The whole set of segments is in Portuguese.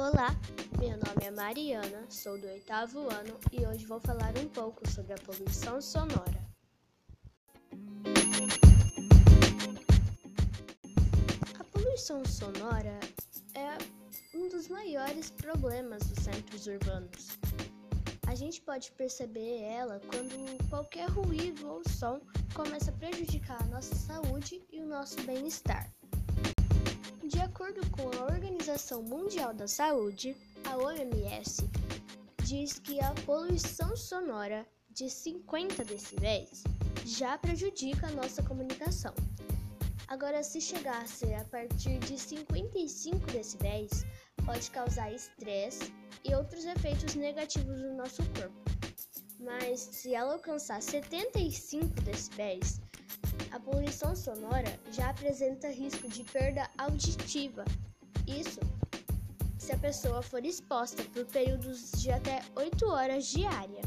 Olá, meu nome é Mariana, sou do oitavo ano e hoje vou falar um pouco sobre a poluição sonora. A poluição sonora é um dos maiores problemas dos centros urbanos. A gente pode perceber ela quando qualquer ruído ou som começa a prejudicar a nossa saúde e o nosso bem-estar. De acordo com a Organização Mundial da Saúde, a OMS, diz que a poluição sonora de 50 decibéis já prejudica a nossa comunicação. Agora, se chegasse a partir de 55 decibéis, pode causar estresse e outros efeitos negativos no nosso corpo. Mas se ela alcançar 75 decibéis, a poluição sonora já apresenta risco de perda auditiva. Isso se a pessoa for exposta por períodos de até 8 horas diária.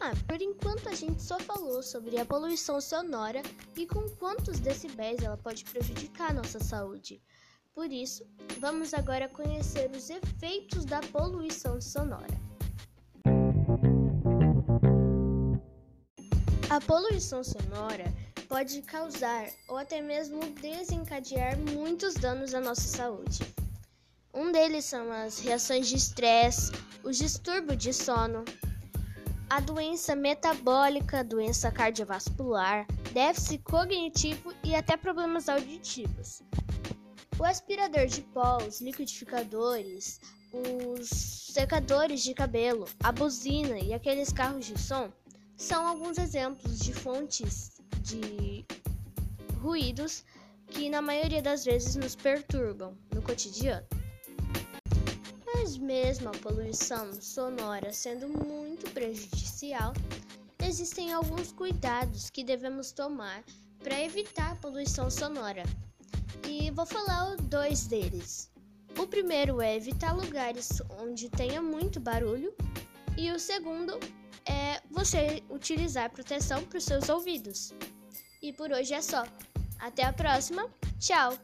Ah, por enquanto a gente só falou sobre a poluição sonora e com quantos decibéis ela pode prejudicar nossa saúde. Por isso, vamos agora conhecer os efeitos da poluição sonora. A poluição sonora pode causar ou até mesmo desencadear muitos danos à nossa saúde. Um deles são as reações de estresse, os distúrbios de sono, a doença metabólica, doença cardiovascular, déficit cognitivo e até problemas auditivos. O aspirador de pó, os liquidificadores, os secadores de cabelo, a buzina e aqueles carros de som são alguns exemplos de fontes de ruídos que na maioria das vezes nos perturbam no cotidiano. Mas mesmo a poluição sonora sendo muito prejudicial, existem alguns cuidados que devemos tomar para evitar a poluição sonora. E vou falar dois deles. O primeiro é evitar lugares onde tenha muito barulho, e o segundo é você utilizar proteção para os seus ouvidos. E por hoje é só. Até a próxima. Tchau!